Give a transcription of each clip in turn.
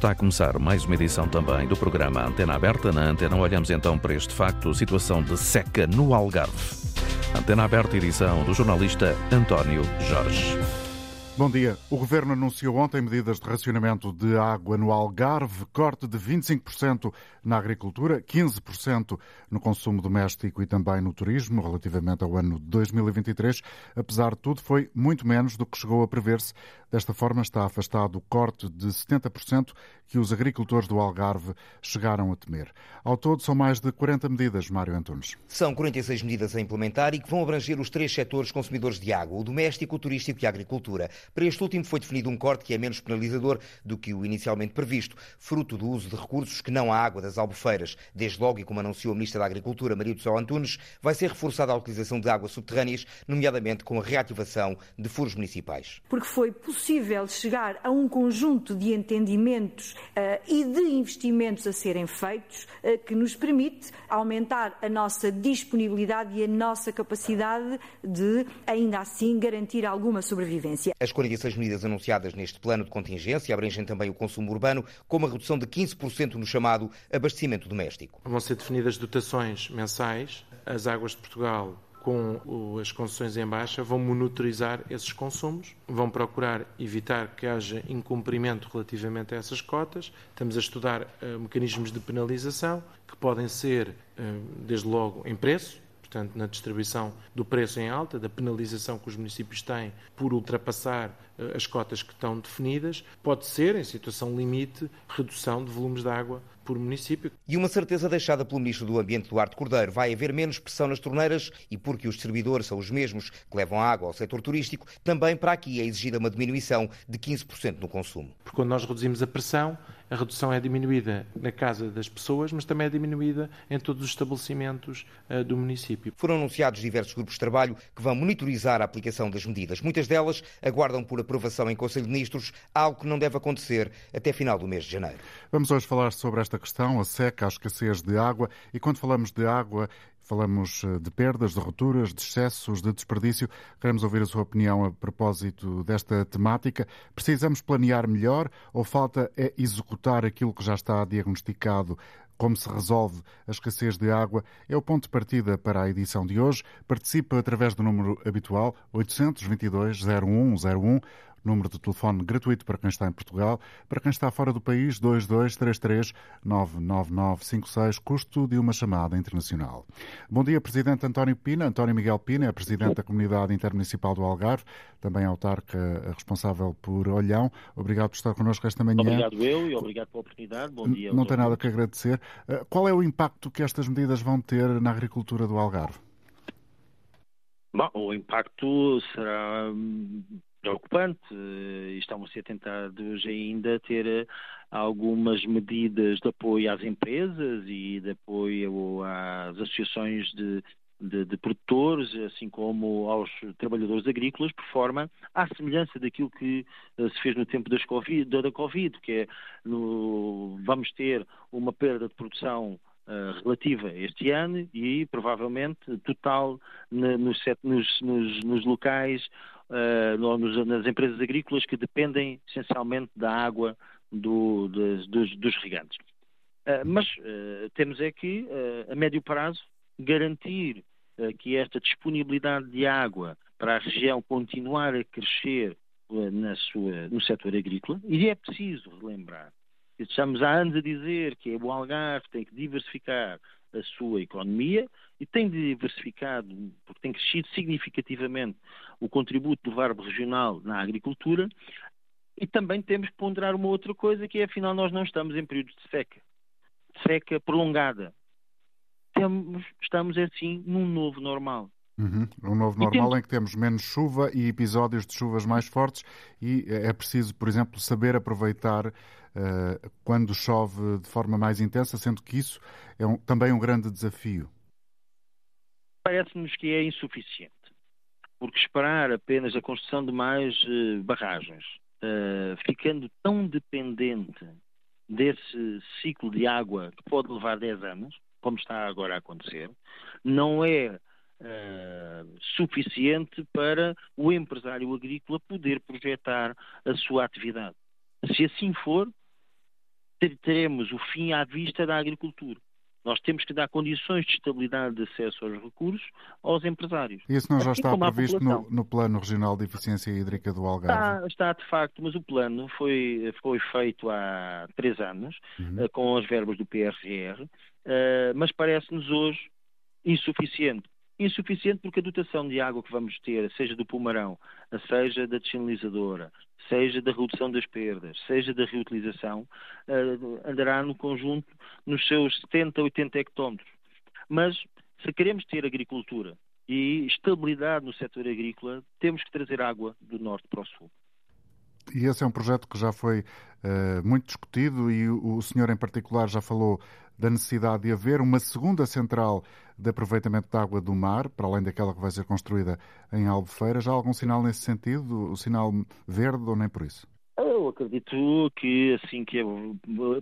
Está a começar mais uma edição também do programa Antena Aberta. Na Antena olhamos então para este facto, situação de seca no Algarve. Antena Aberta, edição do jornalista António Jorge. Bom dia. O Governo anunciou ontem medidas de racionamento de água no Algarve, corte de 25% na agricultura, 15% no consumo doméstico e também no turismo, relativamente ao ano de 2023. Apesar de tudo, foi muito menos do que chegou a prever-se. Desta forma, está afastado o corte de 70% que os agricultores do Algarve chegaram a temer. Ao todo, são mais de 40 medidas, Mário Antunes. São 46 medidas a implementar e que vão abranger os três setores consumidores de água, o doméstico, o turístico e a agricultura. Para este último foi definido um corte que é menos penalizador do que o inicialmente previsto, fruto do uso de recursos que não a água das albufeiras. Desde logo, e como anunciou a Ministra da Agricultura, Maria do Céu Antunes, vai ser reforçada a utilização de águas subterrâneas, nomeadamente com a reativação de furos municipais. Porque foi possível chegar a um conjunto de entendimentos uh, e de investimentos a serem feitos uh, que nos permite aumentar a nossa disponibilidade e a nossa capacidade de, ainda assim, garantir alguma sobrevivência. As 46 medidas anunciadas neste plano de contingência abrangem também o consumo urbano, com uma redução de 15% no chamado abastecimento doméstico. Vão ser definidas dotações mensais. As águas de Portugal com as concessões em baixa, vão monitorizar esses consumos, vão procurar evitar que haja incumprimento relativamente a essas cotas. Estamos a estudar uh, mecanismos de penalização que podem ser, uh, desde logo, em preço, portanto, na distribuição do preço em alta, da penalização que os municípios têm por ultrapassar uh, as cotas que estão definidas, pode ser, em situação limite, redução de volumes de água por município. E uma certeza deixada pelo Ministro do Ambiente, Duarte Cordeiro, vai haver menos pressão nas torneiras e porque os servidores são os mesmos que levam água ao setor turístico, também para aqui é exigida uma diminuição de 15% no consumo. Porque quando nós reduzimos a pressão, a redução é diminuída na casa das pessoas, mas também é diminuída em todos os estabelecimentos uh, do município. Foram anunciados diversos grupos de trabalho que vão monitorizar a aplicação das medidas. Muitas delas aguardam por aprovação em Conselho de Ministros, algo que não deve acontecer até final do mês de janeiro. Vamos hoje falar sobre esta questão, a seca, a escassez de água. E quando falamos de água, falamos eh, de perdas, de rupturas, de excessos, de desperdício. Queremos ouvir a sua opinião a propósito desta temática. Precisamos planear melhor ou falta é executar aquilo que já está diagnosticado como se resolve a escassez de água é o ponto de partida para a edição de hoje. Participa através do número habitual 822 0101 número de telefone gratuito para quem está em Portugal. Para quem está fora do país, 2233 99956, custo de uma chamada internacional. Bom dia, Presidente António Pina. António Miguel Pina é Presidente da Comunidade Intermunicipal do Algarve, também autarca responsável por Olhão. Obrigado por estar connosco esta manhã. Obrigado eu e obrigado pela oportunidade. Bom dia. Não tem nada que agradecer. Eh, qual é o impacto que estas medidas vão ter na agricultura do Algarve? Bom, o impacto será preocupante. Estamos a tentar ainda ter eh, algumas medidas de apoio às empresas e de apoio às associações de, de, de, produtores, assim como aos trabalhadores agrícolas, por forma à semelhança daquilo que uh, se fez no tempo das COVID, da Covid, que é no, vamos ter uma perda de produção relativa este ano e provavelmente total nos, nos, nos locais uh, nas empresas agrícolas que dependem essencialmente da água do, dos, dos, dos, regantes. Uh, mas uh, temos é que, a médio prazo, garantir que esta disponibilidade de água para a região continuar a crescer na sua, no setor agrícola, e é preciso relembrar, estamos há anos a dizer que o Algarve tem que diversificar a sua economia e tem diversificado, porque tem crescido significativamente o contributo do VARB regional na agricultura, e também temos que ponderar uma outra coisa, que é, afinal, nós não estamos em períodos de seca, seca prolongada. Temos, estamos, assim, num novo normal. Uhum. Um novo normal temos... em que temos menos chuva e episódios de chuvas mais fortes e é preciso, por exemplo, saber aproveitar uh, quando chove de forma mais intensa, sendo que isso é um, também um grande desafio. Parece-nos que é insuficiente, porque esperar apenas a construção de mais uh, barragens, uh, ficando tão dependente desse ciclo de água que pode levar 10 anos, como está agora a acontecer, não é Uh, suficiente para o empresário agrícola poder projetar a sua atividade. Se assim for, teremos o fim à vista da agricultura. Nós temos que dar condições de estabilidade de acesso aos recursos aos empresários. Isso não já assim está previsto no, no, Plano Regional de Eficiência Hídrica do Algarve? Está, está, de facto, mas o plano foi, foi feito há três anos, uhum. uh, com as verbas do PRR, uh, eh, mas parece-nos hoje insuficiente. Insuficiente porque a dotação de água que vamos ter, seja do Pumarão, seja da desinalizadora, seja da redução das perdas, seja da reutilização, uh, andará no conjunto nos seus 70, 80 hectómetros. Mas se queremos ter agricultura e estabilidade no setor agrícola, temos que trazer água do norte para o sul. E esse é um projeto que já foi uh, muito discutido e o, o senhor em particular já falou da necessidade de haver uma segunda central de aproveitamento da água do mar, para além daquela que vai ser construída em Albufeira. Já há algum sinal nesse sentido? O sinal verde ou nem por isso? Eu acredito que assim que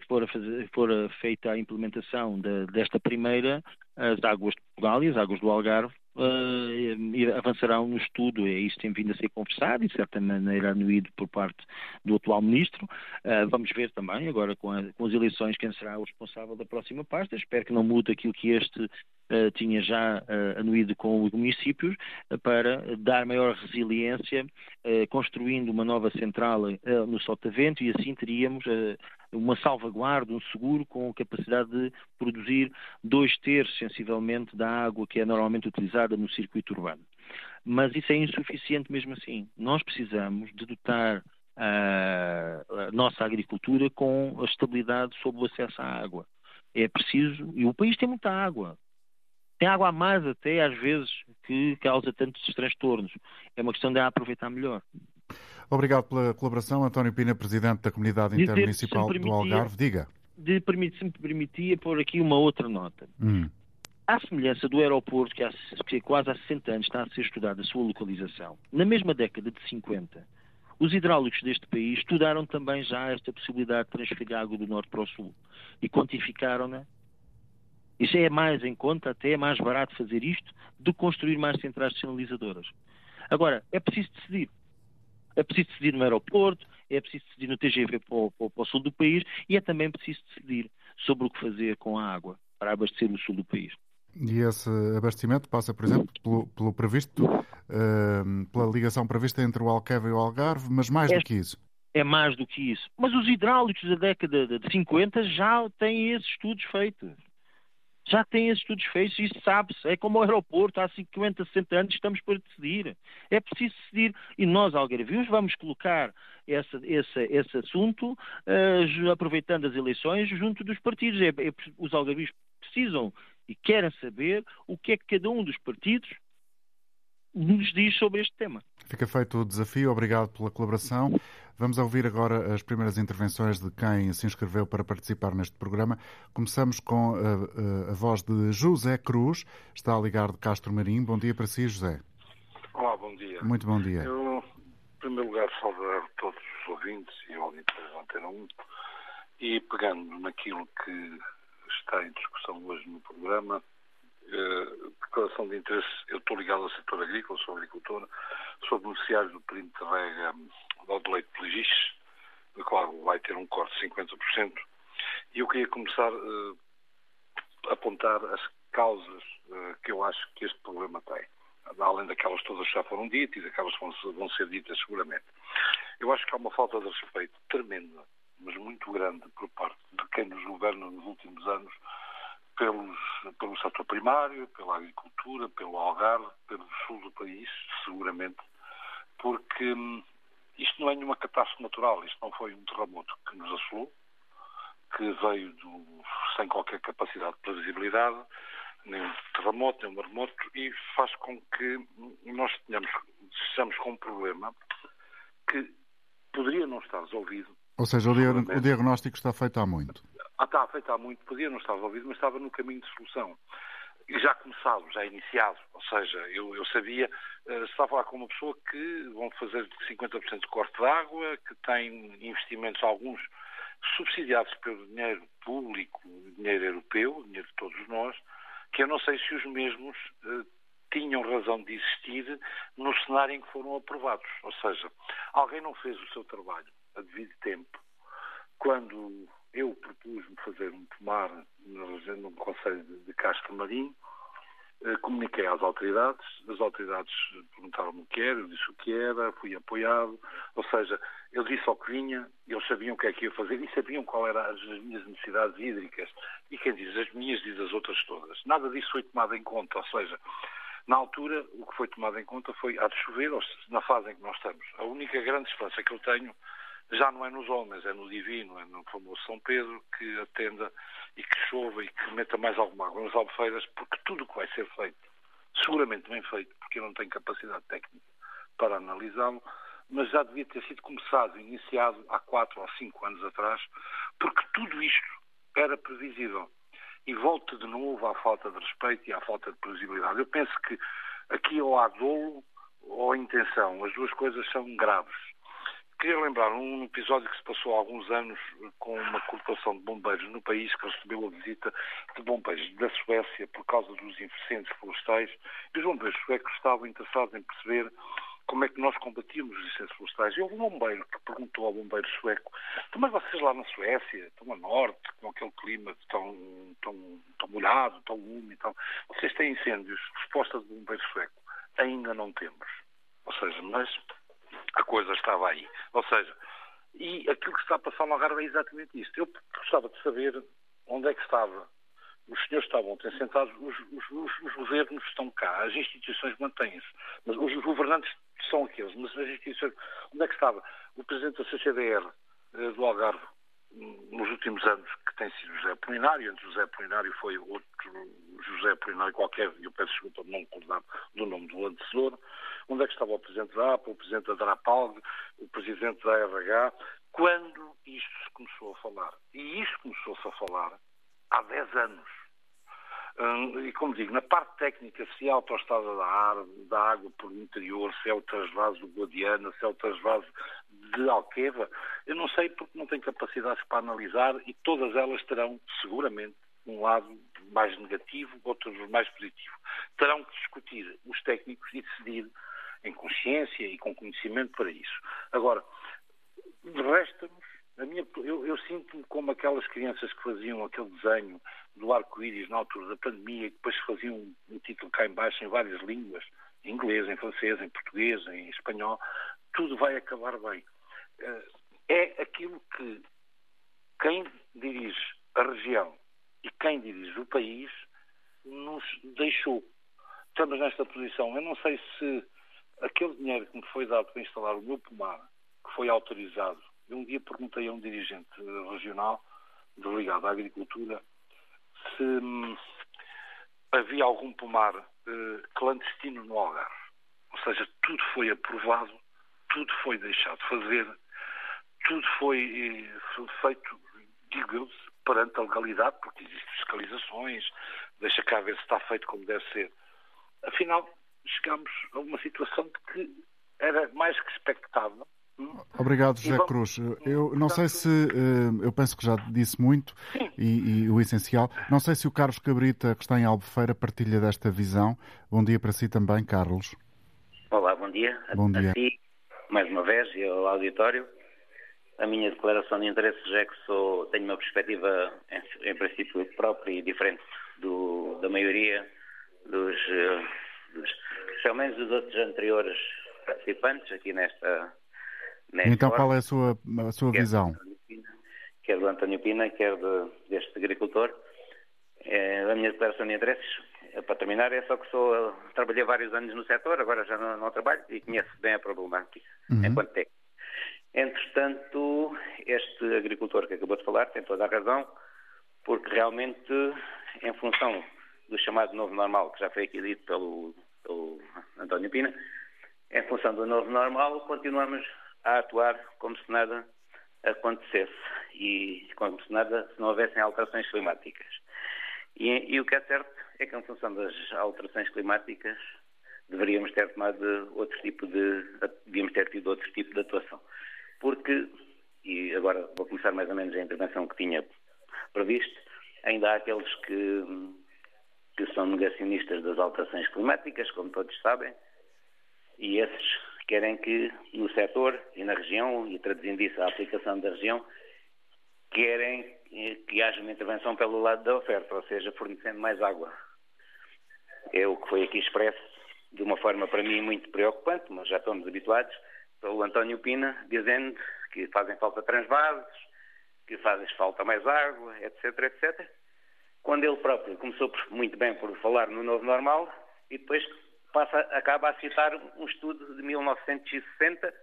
for, fazer, for feita a implementação de, desta primeira, as águas de Portugal e as águas do Algarve uh, avançarão no estudo. Isso tem vindo a ser conversado e, de certa maneira, anuído por parte do atual ministro. Uh, vamos ver também, agora com, a, com, as eleições, quem será o responsável da próxima pasta. Espero que não mude aquilo que este tinha já anuído com os municípios, para dar maior resiliência, construindo uma nova central no Sotavento e assim teríamos uma salvaguarda, um seguro com capacidade de produzir dois terços, sensivelmente, da água que é normalmente utilizada no circuito urbano. Mas isso é insuficiente mesmo assim. Nós precisamos de dotar a, nossa agricultura com a estabilidade sobre o acesso à água. É preciso, e o país tem muita água. Tem água a mais até, às vezes, que causa tantos transtornos. É uma questão de a aproveitar melhor. Obrigado pela colaboração. António Pina, Presidente da Comunidade Intermunicipal do Algarve. Diga. De, se me permitia pôr aqui uma outra nota. Hum. À semelhança do aeroporto, que, há, que quase há 60 anos está a ser estudada a sua localização, na mesma década de 50, os hidráulicos deste país estudaram também já esta possibilidade de transferir água do norte para o sul e quantificaram-na. Isso é mais em conta, até é mais barato fazer isto do que construir mais centrais sinalizadoras. Agora, é preciso decidir. É preciso decidir no aeroporto, é preciso decidir no TGV para o, para o, sul do país e é também preciso decidir sobre o que fazer com a água para abastecer o sul do país. E esse abastecimento passa, por exemplo, pelo, pelo previsto, uh, pela ligação prevista entre o Alqueva e o Algarve, mas mais é, do que isso. É mais do que isso. Mas os hidráulicos da década de 50 já têm esses estudos feitos já esses estudos feitos, isso sabe-se. É como o aeroporto, há 50, 60 anos estamos para decidir. É preciso decidir. E nós, algarvios, vamos colocar esse, esse, esse assunto, uh, aproveitando as eleições, junto dos partidos. É, é, os algarvios precisam e querem saber o que é que cada um dos partidos nos diz sobre este tema. Fica feito o desafio. Obrigado pela colaboração. Vamos ouvir agora as primeiras intervenções de quem se inscreveu para participar neste programa. Começamos com a, a, a voz de José Cruz, está a ligar de Castro Marim. Bom dia para si, José. Olá, bom dia. Muito bom dia. Eu, em primeiro lugar, saudar todos os ouvintes e ouvintes da Antena 1 e pegando naquilo que está em discussão hoje no programa, eh, declaração de interesse, eu estou ligado ao setor agrícola, sou agricultor, sou beneficiário do perímetro de rega ao de leite de Legis, no qual vai ter um corte de 50%. E eu queria começar uh, a apontar as causas uh, que eu acho que este problema tem. Além daquelas todas que já foram ditas e daquelas que vão, vão ser ditas seguramente. Eu acho que há uma falta de respeito tremenda, mas muito grande, por parte de quem nos governa nos últimos anos, pelos, pelo setor primário, pela agricultura, pelo Algarve, pelo sul do país, seguramente, porque hum, isto não é nenhuma catástrofe natural, isto não foi um terremoto que nos assolou, que veio do, sem qualquer capacidade de previsibilidade, nem um terremoto, nem um maremoto, e faz com que nós tenhamos, estejamos com um problema que poderia não estar resolvido. Ou seja, o, diagnóstico está feito há muito. Ah, está feito há muito, podia não estar resolvido, mas estava no caminho de solução e já começado, já iniciado. Ou seja, eu, eu sabia, uh, estava a falar com uma pessoa que vão fazer 50% de corte de água, que tem investimentos, alguns subsidiados pelo dinheiro público, dinheiro europeu, dinheiro de todos nós, que eu não sei se os mesmos uh, tinham razão de existir no cenário em que foram aprovados. Ou seja, alguém não fez o seu trabalho a devido tempo, quando eu propus-me fazer um pomar no Conselho de Castro Marinho, eh, comuniquei às autoridades, as autoridades perguntaram-me o que era, eu disse o que era, fui apoiado, ou seja, eu disse ao que vinha, eles sabiam o que é que ia fazer e sabiam qual eram as minhas necessidades hídricas. E quem diz as minhas diz as outras todas. Nada disso foi tomado em conta, ou seja, na altura o que foi tomado em conta foi, há de chover, na fase em que nós estamos. A única grande esperança que eu tenho já não é nos homens, é no divino, é no famoso São Pedro, que atenda e que chova e que meta mais alguma água nas albufeiras, porque tudo o que vai ser feito, seguramente bem feito, porque eu não tenho capacidade técnica para analisá-lo, mas já devia ter sido começado, iniciado há quatro ou cinco anos atrás, porque tudo isto era previsível. E volto de novo à falta de respeito e à falta de previsibilidade. Eu penso que aqui ou há dolo ou intenção, as duas coisas são graves. Queria lembrar um episódio que se passou há alguns anos com uma corporação de bombeiros no país que recebeu a visita de bombeiros da Suécia por causa dos incêndios florestais e os bombeiros suecos estavam interessados em perceber como é que nós combatíamos os incêndios florestais. E houve um bombeiro que perguntou ao bombeiro sueco, mas vocês lá na Suécia, estão a norte, com aquele clima tão, tão, tão molhado, tão úmido, tão... vocês têm incêndios? Resposta do bombeiro sueco, ainda não temos. Ou seja, mas a coisa estava aí. Ou seja, e aquilo que está a passar no Algarve é exatamente isto. Eu gostava de saber onde é que estava. Os senhores estavam ontem sentados, os, os, os, os governos estão cá, as instituições mantêm-se, mas os governantes são aqueles, mas as instituições. Onde é que estava? O presidente da CCDR eh, do Algarve, nos últimos anos, que tem sido José Apolinário, antes José Apolinário foi outro José Apolinário qualquer, eu peço desculpa de não recordar do nome do antecessor, onde é que estava o presidente da APA, o presidente da DRAPALG, o presidente da RH, quando isto se começou a falar. E isto começou-se a falar há 10 anos. Hum, e como digo, na parte técnica, se é a autoestrada da, da água por interior, se é o transvaso do Guadiana, se é o transvaso de Alqueva, eu não sei porque não tenho capacidade para analisar e todas elas terão seguramente um lado mais negativo, outro mais positivo. Terão que discutir os técnicos e decidir em consciência e com conhecimento para isso. Agora, resta-nos, minha, eu, eu sinto-me como aquelas crianças que faziam aquele desenho do arco-íris na altura da pandemia, e depois faziam um, um título cá embaixo em várias línguas, em inglês, em francês, em português, em espanhol, tudo vai acabar bem. Eh, é aquilo que quem dirige a região e quem dirige o país nos deixou. Estamos nesta posição. Eu não sei se aquele dinheiro que me foi dado para instalar o meu pomar, que foi autorizado, eu um dia perguntei a um dirigente regional ligado à agricultura se hum, havia algum pomar eh, clandestino no Algarve. Ou seja, tudo foi aprovado, tudo foi deixado fazer, tudo foi eh, feito, digo eu, perante a legalidade, porque existem fiscalizações, deixa cá ver se está feito como deve ser. Afinal, chegámos a uma situação de que era mais que expectável. Obrigado, José vamos... Cruz. Eu não sei se, eh, eu penso que já disse muito e, e, o essencial. Não sei se o Carlos Cabrita, que está em Albufeira, partilha desta visão. Bom dia para si também, Carlos. Olá, bom dia. Bom dia. A ti, mais uma vez, e ao auditório. A minha declaração de interesses é que sou, tenho uma perspectiva, em, em princípio, própria e diferente do, da maioria dos, eh, dos, pelo menos dos outros anteriores participantes aqui nesta. nesta então, qual é a sua, a sua quer visão? quer do António Pina, quer de, deste agricultor. É, a minha declaração de interesses, para terminar, é só que sou, trabalhei vários anos no setor, agora já não, não trabalho e conheço bem a problemática, uhum. enquanto técnico. Entretanto, este agricultor que acabou de falar tem toda a razão, porque realmente, em função do chamado novo normal, que já foi aqui dito pelo, pelo António Pina, em função do novo normal, continuamos a atuar como se nada acontecesse e como se nada, se não houvessem alterações climáticas. E, e o que é certo é que, em função das alterações climáticas, deveríamos ter tomado outro tipo de, devíamos ter tido outro tipo de atuação porque, e agora vou começar mais ou menos a intervenção que tinha previsto, ainda há aqueles que, que são negacionistas das alterações climáticas, como todos sabem, e esses querem que no setor e na região, e traduzindo isso à aplicação da região, querem que haja uma intervenção pelo lado da oferta, ou seja, fornecendo mais água. É o que foi aqui expresso de uma forma para mim muito preocupante, mas já estamos habituados, pelo António Pina, dizendo que fazem falta transvases, que fazem falta mais água, etc, etc. Quando ele próprio começou muito bem por falar no novo normal e depois passa, acaba a citar um estudo de 1960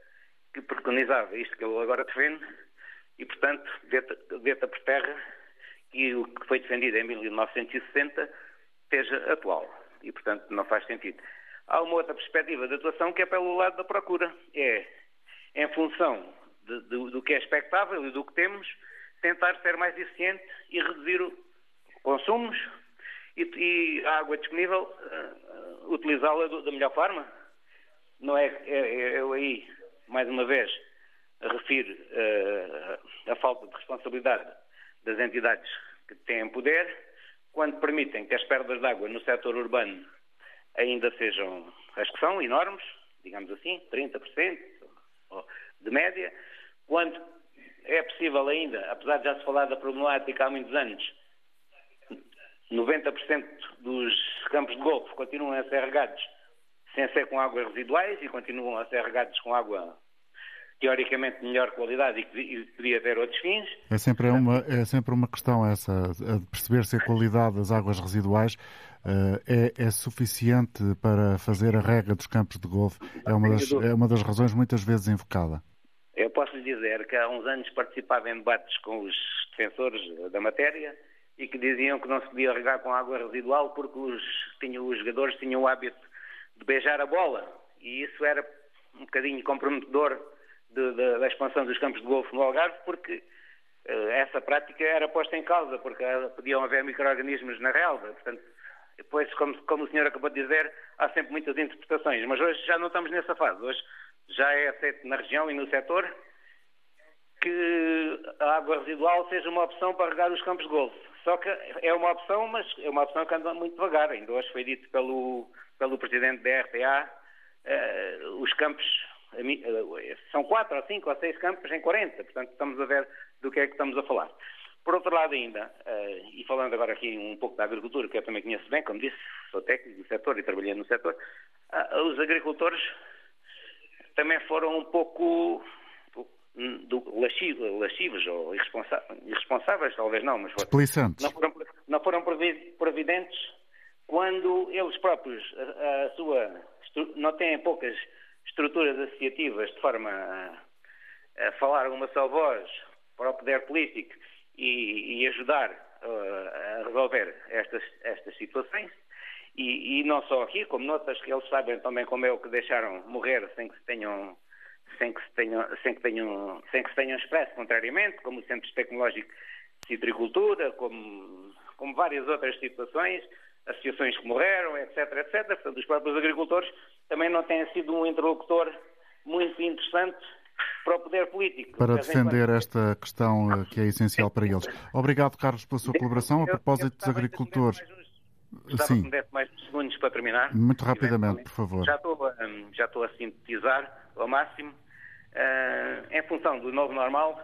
que preconizava isto que eu agora defendo e, portanto, deita por terra que o que foi defendido em 1960 esteja atual. E, portanto, não faz sentido. Há uma outra perspectiva de atuação que é pelo lado da procura. É, em função de, de, do que é expectável e do que temos, tentar ser mais eficiente e reduzir o consumos e, e a água disponível, uh, utilizá-la da melhor forma. Não é, é, é, eu aí, mais uma vez, refiro uh, a falta de responsabilidade das entidades que têm poder, quando permitem que as perdas de água no setor urbano ainda sejam as que são, enormes, digamos assim, 30% de média, quando é possível ainda, apesar de já se falar da problemática há muitos anos, 90% dos campos de golfe continuam a ser regados sem ser com águas residuais e continuam a ser regados com água teoricamente de melhor qualidade e que podia ter outros fins. É sempre uma, é sempre uma questão essa, de perceber se a qualidade das águas residuais uh, é, é, suficiente para fazer a rega dos campos de golfe. É uma, das, é uma das razões muitas vezes invocada. Eu posso lhe dizer que há uns anos participava em debates com os defensores da matéria e que diziam que não se podia regar com água residual porque os, tinham, os jogadores tinham o hábito de beijar a bola e isso era um bocadinho comprometedor da expansão dos campos de golfe no Algarve porque uh, essa prática era posta em causa porque uh, podiam haver micro-organismos na relva, portanto depois, como, como o senhor acabou de dizer, há sempre muitas interpretações, mas hoje já não estamos nessa fase, hoje já é aceito na região e no setor que a água residual seja uma opção para regar os campos de golfe. Só que é uma opção, mas é uma opção que anda muito devagar. Ainda hoje foi dito pelo, pelo presidente da RTA, eh, os campos eh, são quatro ou cinco ou seis campos em 40, portanto estamos a ver do que é que estamos a falar. Por outro lado ainda, eh, e falando agora aqui um pouco da agricultura, que eu também conheço bem, como disse, sou técnico do setor e trabalhei no setor, os agricultores também foram um pouco do, lascivos ou irresponsáveis, talvez não, mas não foram, não foram providentes quando eles próprios, a, a sua, não têm poucas estruturas associativas de forma a, a falar uma só voz para o poder político e, e ajudar uh, a resolver estas, estas situações. E, e, não só aqui, como noutras que eles sabem também como é o que deixaram morrer sem que se tenham sem que se tenham, sem que tenham, sem que se tenham expresso contrariamente, como os centros tecnológicos de citricultura, como, como várias outras situações, associações que morreram, etc, etc. Portanto, os próprios agricultores também não têm sido um interlocutor muito interessante para o poder político. Para defender esta questão eh, que é essencial para eles. Obrigado, Carlos, pela sua colaboração. A propósito dos agricultores. Gostava Sim. que me desse mais segundos para terminar. Muito rapidamente, por favor. Já estou, hum, já estou a sintetizar ao máximo. Uh, em função do novo normal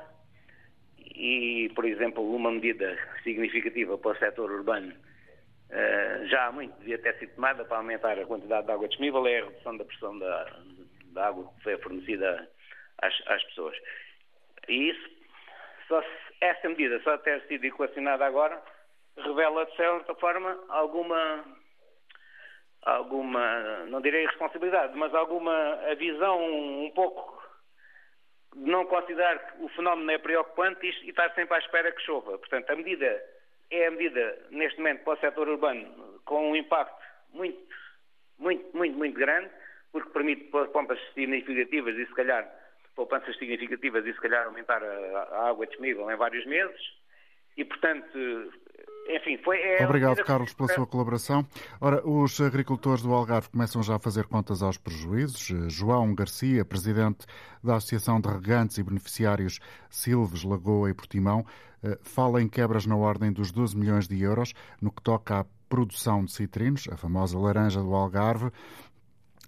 e, por exemplo, uma medida significativa para o setor urbano uh, já há muito devia ter sido tomada para aumentar a quantidade de água disponível é a redução da pressão da, da água que foi fornecida às, às pessoas. E isso, só se, essa medida só ter sido equacionada agora revela, de certa forma, alguma alguma, não direi responsabilidade, mas alguma visão um pouco de não considerar que o fenómeno é preocupante e, estar sempre à espera que chova. Portanto, a medida é a medida, neste momento, para o setor urbano, com um impacto muito, muito, muito, muito grande, porque permite poupanças significativas e, se calhar, poupanças significativas e, se calhar, aumentar a, a água disponível em vários meses. E, portanto, enfim, foi. É Obrigado, Carlos, pela sua colaboração. Ora, os agricultores do Algarve começam já a fazer contas aos prejuízos. João Garcia, presidente da Associação de Regantes e Beneficiários Silves, Lagoa e Portimão, eh, fala em quebras na ordem dos 12 milhões de euros no que toca à produção de citrinos, a famosa laranja do Algarve.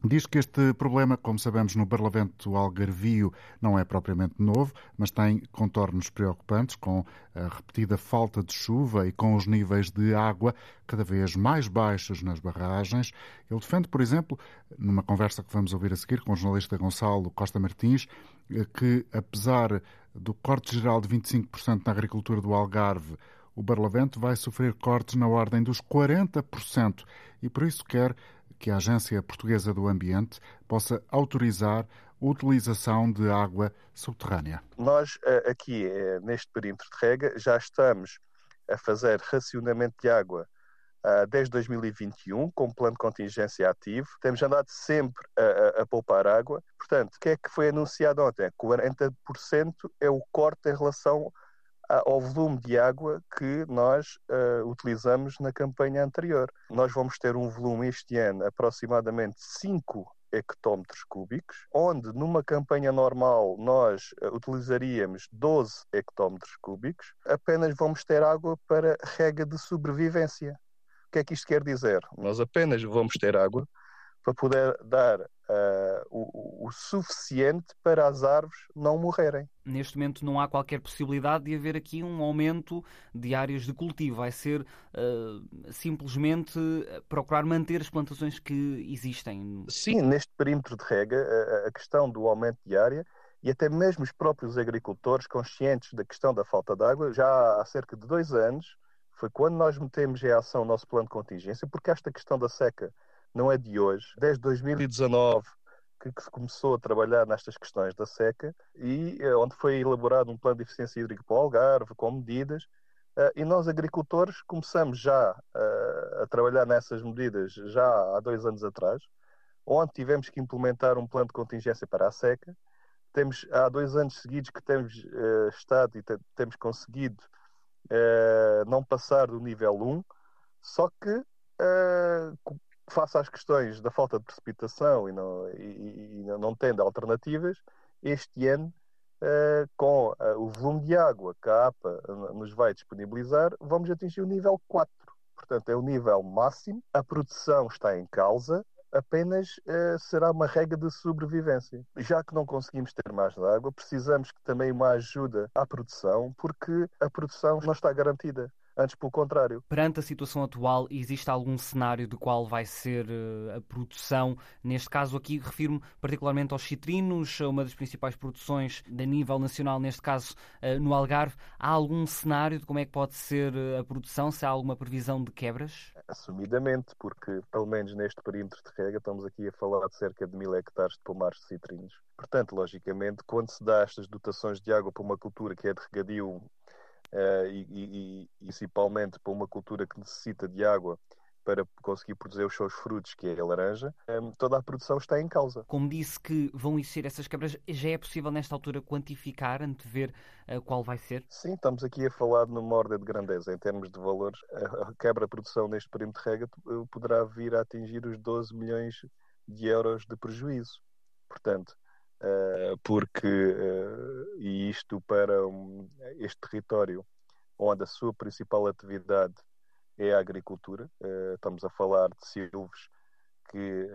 Diz que este problema, como sabemos, no Barlavento Algarvio não é propriamente novo, mas tem contornos preocupantes, com a repetida falta de chuva e com os níveis de água cada vez mais baixos nas barragens. Ele defende, por exemplo, numa conversa que vamos ouvir a seguir com o jornalista Gonçalo Costa Martins, que apesar do corte geral de 25% na agricultura do Algarve, o Barlavento vai sofrer cortes na ordem dos 40% e por isso quer que a Agência Portuguesa do Ambiente possa autorizar a utilização de água subterrânea. Nós, eh, aqui eh, neste perímetro de rega, já estamos a fazer racionamento de água eh, desde 2021, com plano de contingência ativo. Temos andado sempre a, a, a, poupar água. Portanto, o que é que foi anunciado ontem? 40% é o corte em relação ao volume de água que nós uh, utilizamos na campanha anterior. Nós vamos ter um volume este ano aproximadamente 5 hectómetros cúbicos, onde numa campanha normal nós uh, utilizaríamos 12 hectómetros cúbicos, apenas vamos ter água para rega de sobrevivência. O que é que isto quer dizer? Nós apenas vamos ter água para poder dar uh, o, o, suficiente para as árvores não morrerem. Neste momento não há qualquer possibilidade de haver aqui um aumento de áreas de cultivo. Vai ser uh, simplesmente procurar manter as plantações que existem. Sim, neste perímetro de rega, a, a questão do aumento de área e até mesmo os próprios agricultores conscientes da questão da falta de água, já há cerca de dois anos, foi quando nós metemos em ação o nosso plano de contingência, porque esta questão da seca não é de hoje. Desde 2019 que, se começou a trabalhar nestas questões da seca e eh, onde foi elaborado um plano de eficiência hídrica para o Algarve com medidas Uh, e nós, agricultores, começamos já uh, a trabalhar nessas medidas já há dois anos atrás, onde tivemos que implementar um plano de contingência para a seca. Temos, há dois anos seguidos que temos uh, estado e temos conseguido não passar do nível 1, só que face às questões da falta de precipitação e não, e, e não tendo alternativas, este ano, uh, com uh, o volume de água que a APA nos vai disponibilizar, vamos atingir o nível 4. Portanto, é o nível máximo, a produção está em causa, apenas uh, será uma regra de sobrevivência. Já que não conseguimos ter mais água, precisamos que também uma ajuda à produção, porque a produção não está garantida. Antes, pelo contrário. Perante a situação atual, existe algum cenário de qual vai ser uh, a produção? Neste caso aqui, refiro-me particularmente aos citrinos, uma das principais produções a nível nacional, neste caso uh, no Algarve. Há algum cenário de como é que pode ser uh, a produção? Se há alguma previsão de quebras? Assumidamente, porque pelo menos neste perímetro de rega estamos aqui a falar de cerca de mil hectares de pomares de citrinos. Portanto, logicamente, quando se dá estas dotações de água para uma cultura que é de regadio uh, e, e, principalmente para uma cultura que necessita de água para conseguir produzir os seus frutos, que é a laranja, um, toda a produção está em causa. Como disse que vão existir essas quebras, já é possível nesta altura quantificar, antever uh, qual vai ser? Sim, estamos aqui a falar numa ordem de grandeza. Em termos de valores, a quebra-produção neste perímetro de rega poderá vir a atingir os 12 milhões de euros de prejuízo. Portanto, porque, uh, e isto para este território onde a sua principal atividade é a agricultura, uh, estamos a falar de silvos, que,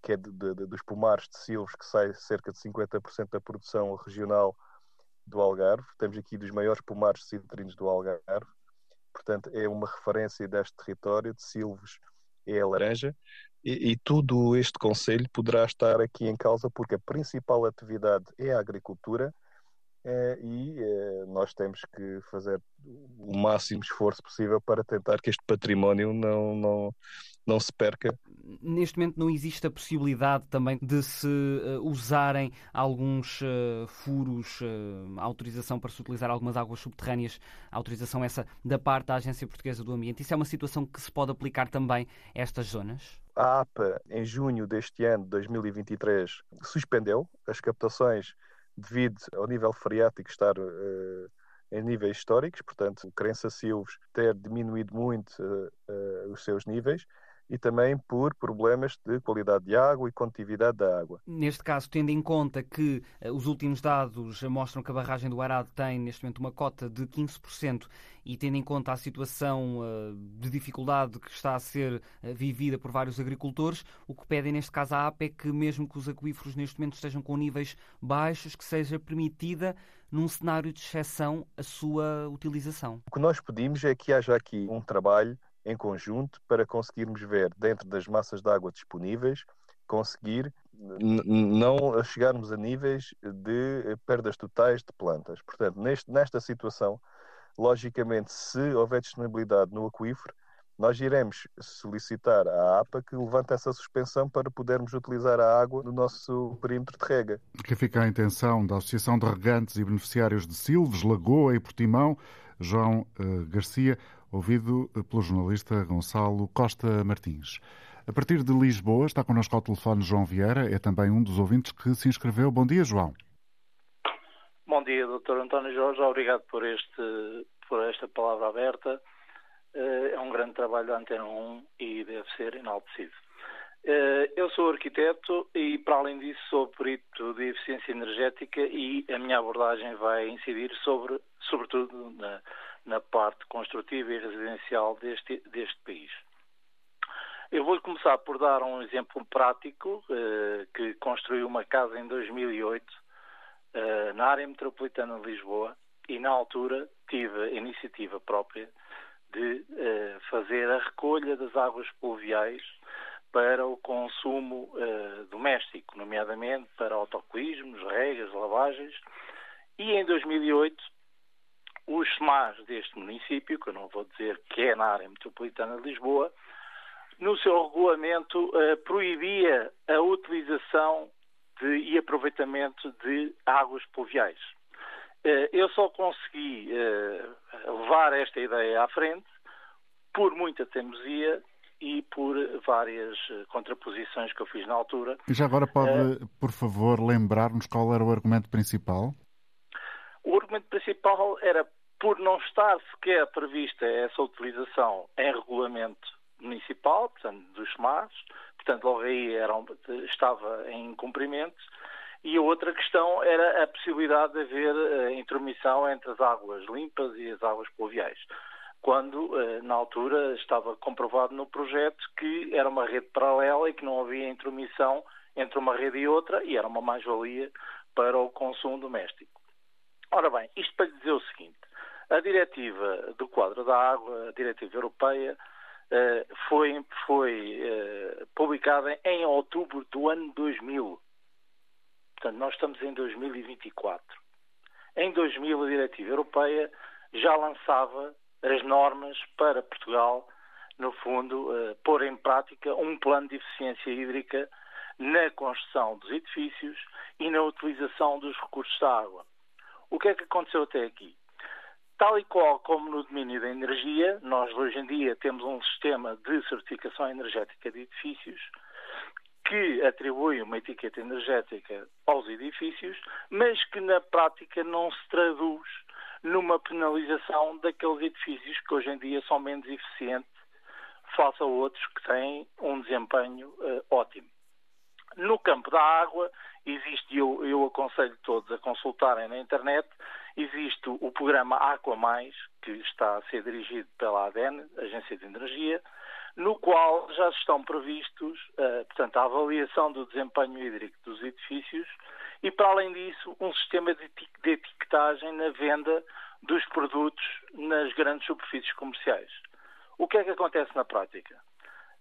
que é de, de, dos pomares de silvos que sai cerca de 50% da produção regional do Algarve. Temos aqui dos maiores pomares citrinos do Algarve. Portanto, é uma referência deste território de silvos é a laranja e, e tudo este conselho poderá estar aqui em causa porque a principal atividade é a agricultura eh, e eh, nós temos que fazer o máximo esforço possível para tentar que este património não, não, não se perca. Neste momento não existe a possibilidade também de se uh, usarem alguns uh, furos, uh, autorização para se utilizar algumas águas subterrâneas, autorização essa da parte da Agência Portuguesa do Ambiente. Isso é uma situação que se pode aplicar também a estas zonas? A APA, em junho deste ano, 2023, suspendeu as captações devido ao nível freático estar uh, em níveis históricos, portanto, Crença Silves ter diminuído muito uh, uh, os seus níveis, e também por problemas de qualidade de água e condutividade da água. Neste caso, tendo em conta que uh, os últimos dados mostram que a barragem do Arado tem neste momento uma cota de 15% e tendo em conta a situação uh, de dificuldade que está a ser uh, vivida por vários agricultores, o que pedem neste caso à APA é que mesmo que os aquíferos neste momento estejam com níveis baixos, que seja permitida num cenário de exceção a sua utilização. O que nós pedimos é que haja aqui um trabalho em conjunto para conseguirmos ver dentro das massas de água disponíveis, conseguir não chegarmos a níveis de perdas totais de plantas. Portanto, neste, nesta situação, logicamente, se houver disponibilidade no aquífero, nós iremos solicitar à APA que levante essa suspensão para podermos utilizar a água no nosso perímetro de rega. Que fica a intenção da Associação de Regantes e Beneficiários de Silves, Lagoa e Portimão, João uh, Garcia, ouvido pelo jornalista Gonçalo Costa Martins. A partir de Lisboa está connosco ao telefone João Vieira, é também um dos ouvintes que se inscreveu. Bom dia, João. Bom dia, Dr. António Jorge. Obrigado por, este, por esta palavra aberta. Eh, é um grande trabalho da Antena 1 e deve ser enaltecido. Eh, eu sou arquiteto e, para além disso, sou perito de eficiência energética e a minha abordagem vai incidir sobre, sobretudo na, na parte construtiva e residencial deste, deste país. Eu vou começar por dar um exemplo prático eh, que construiu uma casa em 2008 eh, na área metropolitana de Lisboa e na altura tive a iniciativa própria de eh, fazer a recolha das águas pluviais para o consumo doméstico, nomeadamente para autocolismos, regas, lavagens. E em 2008 os SMAs deste município, que eu não vou dizer que é na área metropolitana de Lisboa, no seu regulamento eh, proibia a utilização de, e aproveitamento de águas pluviais. Eh, eu só consegui eh, levar esta ideia à frente por muita teimosia e por várias eh, contraposições que eu fiz na altura. E já agora pode, uh, por favor, lembrar-nos qual era o argumento principal? O argumento principal era por não estar sequer prevista essa utilização em regulamento municipal, portanto, dos SMAS, portanto, logo aí era, estava em cumprimento, e a outra questão era a possibilidade de haver uh, intromissão entre as águas limpas e as águas pluviais, quando, uh, na altura, estava comprovado no projeto que era uma rede paralela e que não havia intromissão entre uma rede e outra, e era uma mais-valia para o consumo doméstico. Ora bem, isto para dizer o seguinte: a diretiva do quadro da água, a diretiva europeia, eh, foi, foi eh, publicada em outubro do ano 2000. Portanto, nós estamos em 2024. Em 2000, a diretiva europeia já lançava as normas para Portugal, no fundo, eh, pôr em prática um plano de eficiência hídrica na construção dos edifícios e na utilização dos recursos da água. O que é que aconteceu até aqui? Tal e qual como no domínio da energia, nós hoje em dia temos um sistema de certificação energética de edifícios que atribui uma etiqueta energética aos edifícios, mas que na prática não se traduz numa penalização daqueles edifícios que hoje em dia são menos eficientes face a outros que têm um desempenho uh, ótimo. No campo da água, existe, eu, eu aconselho todos a consultarem na internet, existe o programa Aqua Mais, que está a ser dirigido pela ADN, Agência de Energia, no qual já estão previstos, uh, portanto, a avaliação do desempenho hídrico dos edifícios e, para além disso, um sistema de, etiquetagem na venda dos produtos nas grandes superfícies comerciais. O que é que acontece na prática?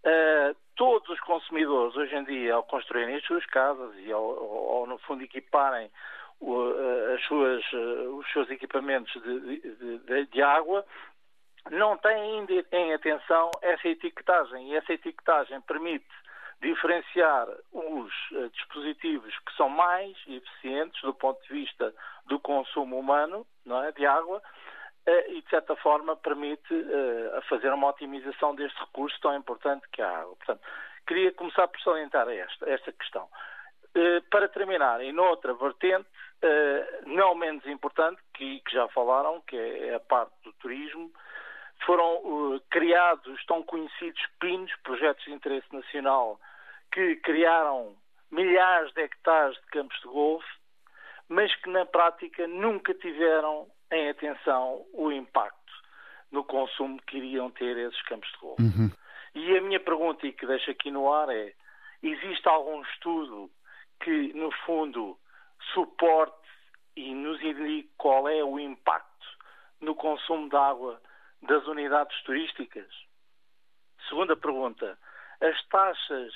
Uh, todos os consumidores, hoje em dia, ao construírem as suas casas e ao, ao, no fundo, equiparem as suas, uh, os seus equipamentos de, de, de, de, água, não têm ainda em atenção essa etiquetagem. E essa etiquetagem permite diferenciar os dispositivos que são mais eficientes do ponto de vista do consumo humano não é, de água eh, e, de certa forma, permite fazer uma otimização deste recurso tão importante que é a água. Portanto, queria começar por salientar esta, esta questão. Para terminar, em outra vertente, não menos importante, que, que, já falaram, que é a parte do turismo, foram uh, criados tão conhecidos PINs, Projetos de Interesse Nacional, que criaram milhares de hectares de campos de golfe, mas que na prática nunca tiveram em atenção o impacto no consumo que iriam ter esses campos de golfe. Uhum. E a minha pergunta, e que deixo aqui no ar, é: existe algum estudo que, no fundo, suporte e nos indique qual é o impacto no consumo de água das unidades turísticas? Segunda pergunta: as taxas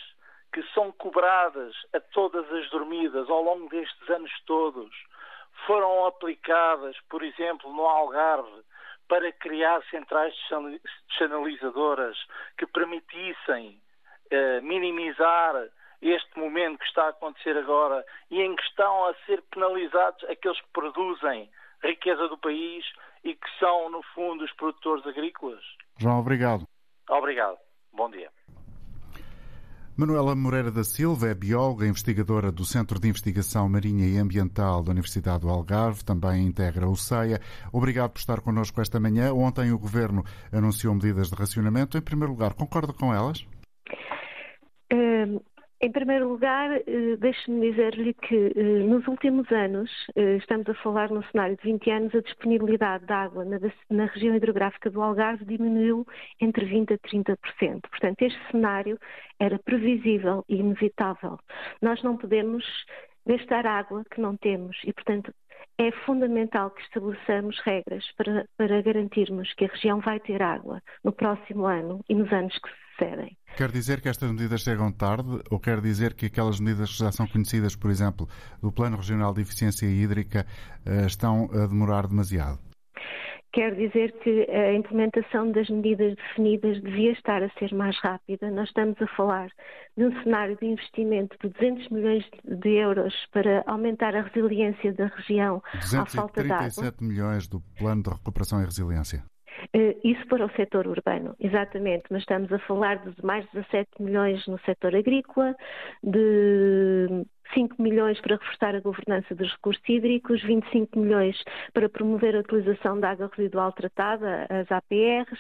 que são cobradas a todas as dormidas ao longo destes anos todos foram aplicadas, por exemplo, no Algarve, para criar centrais chanalizadoras que permitissem eh, minimizar este momento que está a acontecer agora e em que estão a ser penalizados aqueles que produzem riqueza do país e que são, no fundo, os produtores agrícolas? João, obrigado. Obrigado. Bom dia. Manuela Moreira da Silva é bióloga, investigadora do Centro de Investigação Marinha e Ambiental da Universidade do Algarve, também integra o CEIA. Obrigado por estar connosco esta manhã. Ontem o Governo anunciou medidas de racionamento. Em primeiro lugar, concorda com elas? Em primeiro lugar, eh, deixe-me dizer-lhe que eh, nos últimos anos, eh, estamos a falar num cenário de 20 anos, a disponibilidade de água na, região hidrográfica do Algarve diminuiu entre 20% a 30%. Portanto, este cenário era previsível e inevitável. Nós não podemos gastar água que não temos e, portanto, é fundamental que estabeleçamos regras para, para garantirmos que a região vai ter água no próximo ano e nos anos que sucedem. Quer dizer que estas medidas chegam tarde ou quer dizer que aquelas medidas que já são conhecidas, por exemplo, do Plano Regional de Eficiência Hídrica, eh, estão a demorar demasiado? Quer dizer que a implementação das medidas definidas devia estar a ser mais rápida. Nós estamos a falar de um cenário de investimento de 200 milhões de euros para aumentar a resiliência da região à falta de água. 237 milhões do Plano de Recuperação e Resiliência. Eh, isso para o setor urbano, exatamente, mas estamos a falar de mais de 17 milhões no setor agrícola, de 5 milhões para reforçar a governança dos recursos hídricos, 25 milhões para promover a utilização da água residual tratada, as APRs,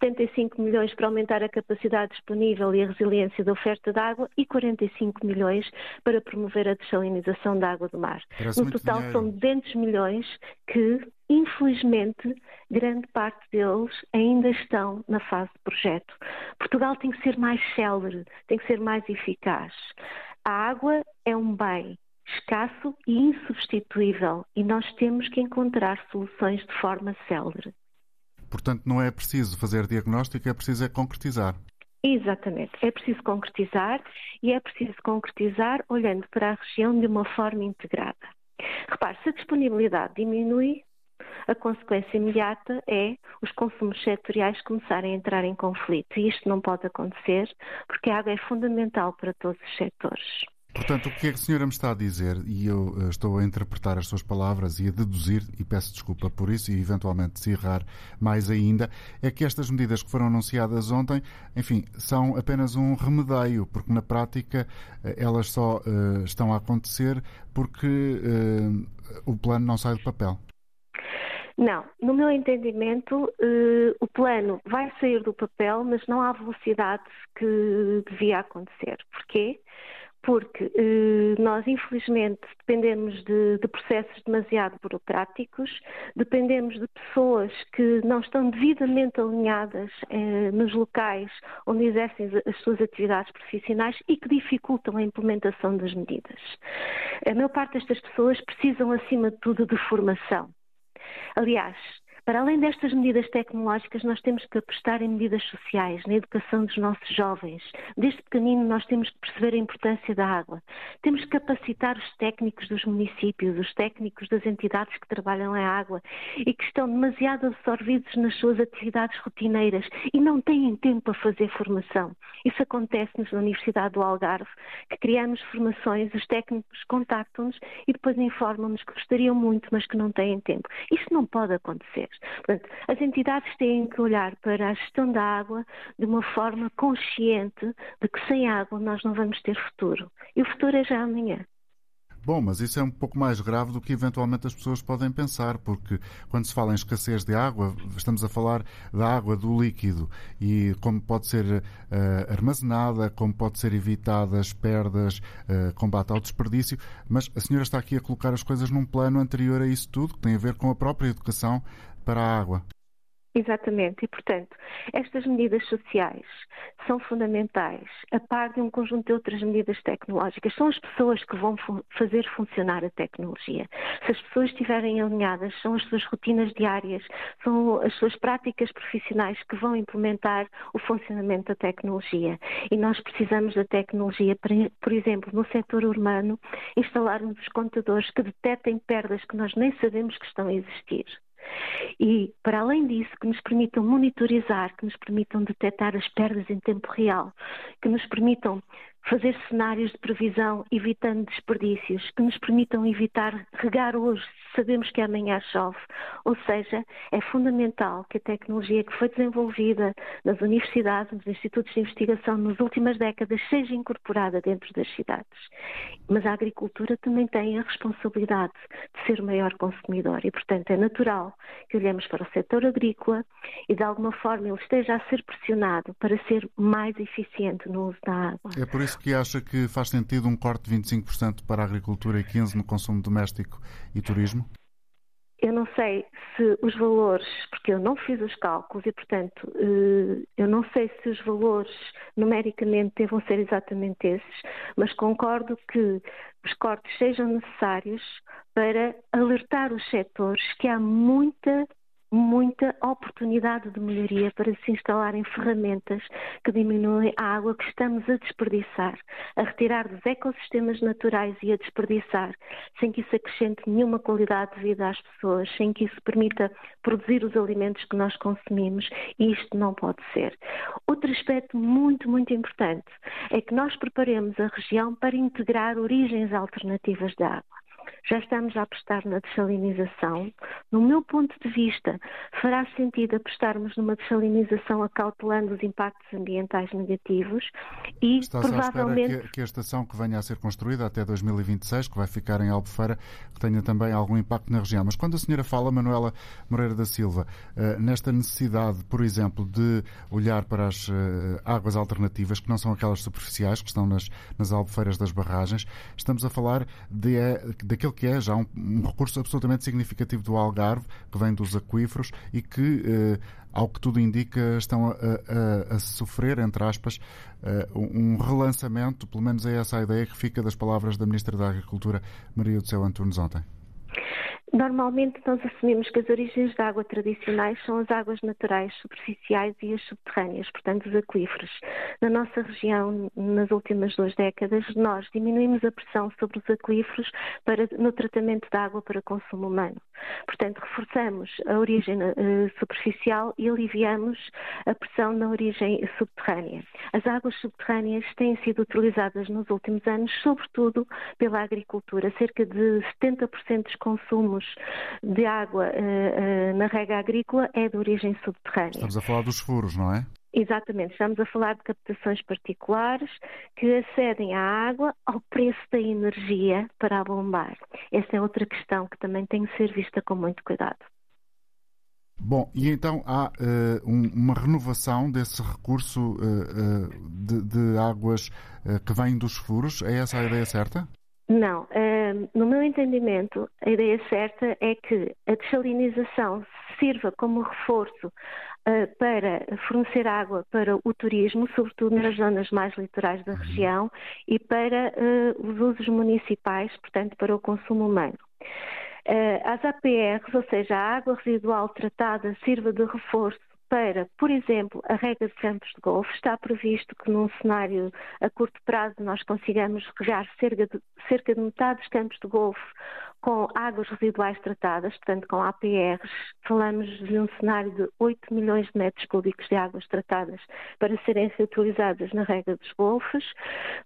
75 milhões para aumentar a capacidade disponível e a resiliência da oferta de água e 45 milhões para promover a desalinização da água do mar. Parece no total dinheiro. são 200 milhões que, infelizmente, grande parte deles ainda estão na fase de projeto. Portugal tem que ser mais célere, tem que ser mais eficaz. A água é um bem escasso e insubstituível e nós temos que encontrar soluções de forma célere. Portanto, não é preciso fazer diagnóstico, é preciso é concretizar. Exatamente. É preciso concretizar e é preciso concretizar olhando para a região de uma forma integrada. Repare, se a disponibilidade diminui, a consequência imediata é os consumos setoriais começarem a entrar em conflito. E isto não pode acontecer porque a água é fundamental para todos os setores. Portanto, o que é a senhora me está a dizer, e eu eh, estou a interpretar as suas palavras e a deduzir, e peço desculpa por isso, e eventualmente se errar mais ainda, é que estas medidas que foram anunciadas ontem, enfim, são apenas um remedeio, porque na prática eh, elas só uh, estão a acontecer porque uh, o plano não sai do papel. Não, no meu entendimento, uh, o plano vai sair do papel, mas não à velocidade que devia acontecer. Porquê? Porque uh, nós, infelizmente, dependemos de, de, processos demasiado burocráticos, dependemos de pessoas que não estão devidamente alinhadas uh, nos locais onde exercem as suas atividades profissionais e que dificultam a implementação das medidas. A maior parte destas pessoas precisam, acima de tudo, de formação. Aliás, para além destas medidas tecnológicas, nós temos que apostar em medidas sociais, na educação dos nossos jovens. Desde pequenino, nós temos que perceber a importância da água. Temos que capacitar os técnicos dos municípios, os técnicos das entidades que trabalham a água e que estão demasiado absorvidos nas suas atividades rotineiras e não têm tempo a fazer formação. Isso acontece-nos na Universidade do Algarve, que criamos formações, os técnicos contactam-nos e depois informam-nos que gostariam muito, mas que não têm tempo. Isso não pode acontecer. Portanto, as entidades têm que olhar para a gestão da água de uma forma consciente de que sem água nós não vamos ter futuro. E o futuro é já amanhã. Bom, mas isso é um pouco mais grave do que eventualmente as pessoas podem pensar, porque quando se fala em escassez de água, estamos a falar da água do líquido e como pode ser uh, armazenada, como pode ser evitada as perdas, uh, combate ao desperdício, mas a senhora está aqui a colocar as coisas num plano anterior a isso tudo, que tem a ver com a própria educação para a água. Exatamente, e portanto, estas medidas sociais são fundamentais, a par de um conjunto de outras medidas tecnológicas. São as pessoas que vão fazer funcionar a tecnologia. Se as pessoas estiverem alinhadas, são as suas rotinas diárias, são as suas práticas profissionais que vão implementar o funcionamento da tecnologia. E nós precisamos da tecnologia, por exemplo, no setor urbano, instalarmos os contadores que detectem perdas que nós nem sabemos que estão a existir. E, para além disso, que nos permitam monitorizar, que nos permitam detectar as perdas em tempo real, que nos permitam fazer cenários de previsão evitando desperdícios, que nos permitam evitar regar hoje sabemos que amanhã chove. Ou seja, é fundamental que a tecnologia que foi desenvolvida nas universidades, nos institutos de investigação nas últimas décadas seja incorporada dentro das cidades. Mas a agricultura também tem a responsabilidade de ser o maior consumidor e, portanto, é natural que olhemos para o setor agrícola e, de alguma forma, ele esteja a ser pressionado para ser mais eficiente no uso da água. É isso que acha que faz sentido um corte de 25% para a agricultura e 15% no consumo doméstico e turismo? Eu não sei se os valores, porque eu não fiz os cálculos e, portanto, eh, eu não sei se os valores numericamente devam ser exatamente esses, mas concordo que os cortes sejam necessários para alertar os setores que há muita muita oportunidade de melhoria para se instalarem ferramentas que diminuem a água que estamos a desperdiçar, a retirar dos ecossistemas naturais e a desperdiçar, sem que isso acrescente nenhuma qualidade de vida às pessoas, sem que isso permita produzir os alimentos que nós consumimos, e isto não pode ser. Outro aspecto muito, muito importante é que nós preparemos a região para integrar origens alternativas de água já estamos a apostar na dessalinização. No meu ponto de vista, fará sentido apostarmos numa dessalinização acautelando os impactos ambientais negativos e Está provavelmente. À que, que a estação que venha a ser construída até 2026, que vai ficar em Albufeira, que tenha também algum impacto na região. Mas quando a senhora fala, Manuela Moreira da Silva, eh, nesta necessidade, por exemplo, de olhar para as eh, águas alternativas, que não são aquelas superficiais que estão nas, nas albufeiras das barragens, estamos a falar de, eh, daquele aquele que é já um, um, recurso absolutamente significativo do Algarve, que vem dos aquíferos e que, eh, ao que tudo indica, estão a, a, a sofrer, entre aspas, uh, um relançamento, pelo menos é essa a ideia que fica das palavras da Ministra da Agricultura, Maria do Céu Antunes, ontem. Normalmente nós assumimos que as origens da água tradicionais são as águas naturais superficiais e as subterrâneas, portanto os aquíferos. Na nossa região, nas últimas duas décadas, nós diminuímos a pressão sobre os aquíferos para, no tratamento da água para consumo humano. Portanto, reforçamos a origem uh, superficial e aliviamos a pressão na origem subterrânea. As águas subterrâneas têm sido utilizadas nos últimos anos, sobretudo pela agricultura. Cerca de 70% dos consumos de água uh, uh, na rega agrícola é de origem subterrânea. Estamos a falar dos furos, não é? Exatamente, estamos a falar de captações particulares que acedem à água ao preço da energia para a bombar. Essa é outra questão que também tem que ser vista com muito cuidado. Bom, e então há uh, um, uma renovação desse recurso uh, uh, de, de, águas que vêm dos furos. É essa a ideia certa? Não. no meu entendimento, a ideia certa é que a dessalinização sirva como reforço para fornecer água para o turismo, sobretudo nas zonas mais litorais da uhum. região, e para uh, os usos municipais, portanto, para o consumo humano. Uh, as APRs, ou seja, a água residual tratada, sirva de reforço para, por exemplo, a rega de campos de golfe, está previsto que num cenário a curto prazo nós consigamos regar cerca de, cerca de metade dos campos de golfe com águas residuais tratadas, portanto com APRs, falamos de um cenário de 8 milhões de metros cúbicos de águas tratadas para serem reutilizadas na rega dos golfos.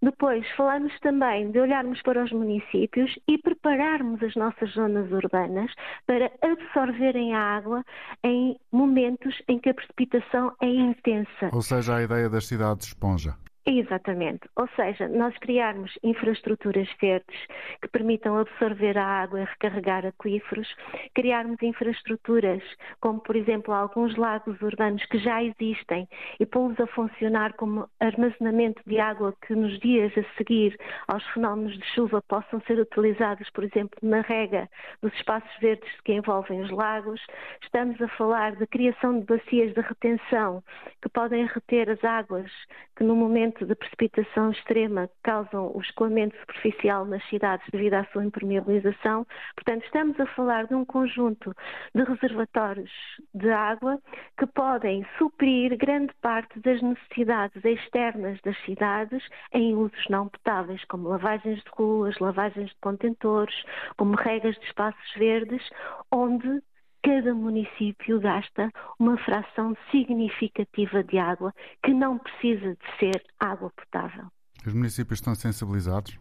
Depois falamos também de olharmos para os municípios e prepararmos as nossas zonas urbanas para absorverem a água em momentos em que a precipitação é intensa. Ou seja, a ideia das cidades esponja. Exatamente. Ou seja, nós criarmos infraestruturas verdes que permitam absorver a água e recarregar aquíferos, criarmos infraestruturas como, por exemplo, alguns lagos urbanos que já existem e pô-los a funcionar como armazenamento de água que nos dias a seguir aos fenómenos de chuva possam ser utilizados, por exemplo, na rega dos espaços verdes que envolvem os lagos. Estamos a falar de criação de bacias de retenção que podem reter as águas que no momento de precipitação extrema causam o escoamento superficial nas cidades devido à sua impermeabilização. Portanto, estamos a falar de um conjunto de reservatórios de água que podem suprir grande parte das necessidades externas das cidades em usos não potáveis, como lavagens de ruas, lavagens de contentores, como regas de espaços verdes, onde cada município gasta uma fração significativa de água que não precisa de ser água potável. Os municípios estão sensibilizados?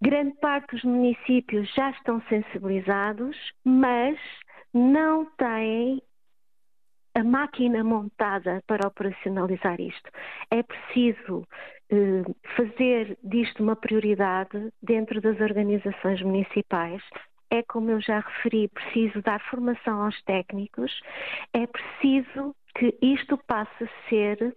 Grande parte dos municípios já estão sensibilizados, mas não têm a máquina montada para operacionalizar isto. É preciso eh, fazer disto uma prioridade dentro das organizações municipais é, como eu já referi, preciso dar formação aos técnicos, é preciso que isto passe a ser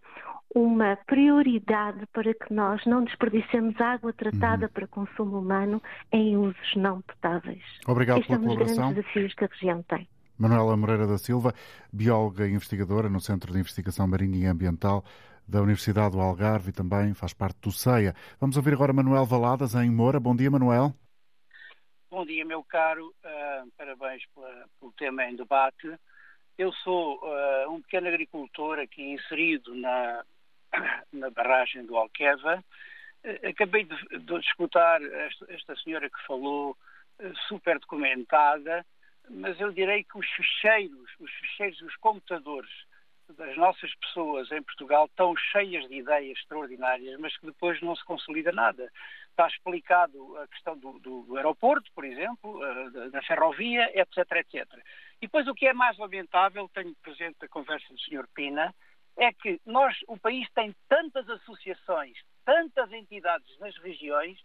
uma prioridade para que nós não desperdicemos água tratada uhum. para consumo humano em usos não potáveis. Obrigado este pela é um dos colaboração. grandes desafios que a região tem. Manuela Moreira da Silva, bióloga e investigadora no Centro de Investigação Marinha e Ambiental da Universidade do Algarve e também faz parte do CEIA. Vamos ouvir agora Manuel Valadas em Moura. Bom dia, Manuel. Bom dia, meu caro. Uh, parabéns pela, pelo tema em debate. Eu sou uh, um pequeno agricultor aqui inserido na, na barragem do Alqueva. Uh, acabei de, de escutar esta, esta, senhora que falou, super documentada, mas eu direi que os ficheiros, os dos computadores das nossas pessoas em Portugal estão cheias de ideias extraordinárias, mas que depois não se consolida nada está explicado a questão do, do, aeroporto, por exemplo, uh, da ferrovia, etc, etc. E depois o que é mais lamentável, tenho presente a conversa do Sr. Pina, é que nós, o país tem tantas associações, tantas entidades nas regiões,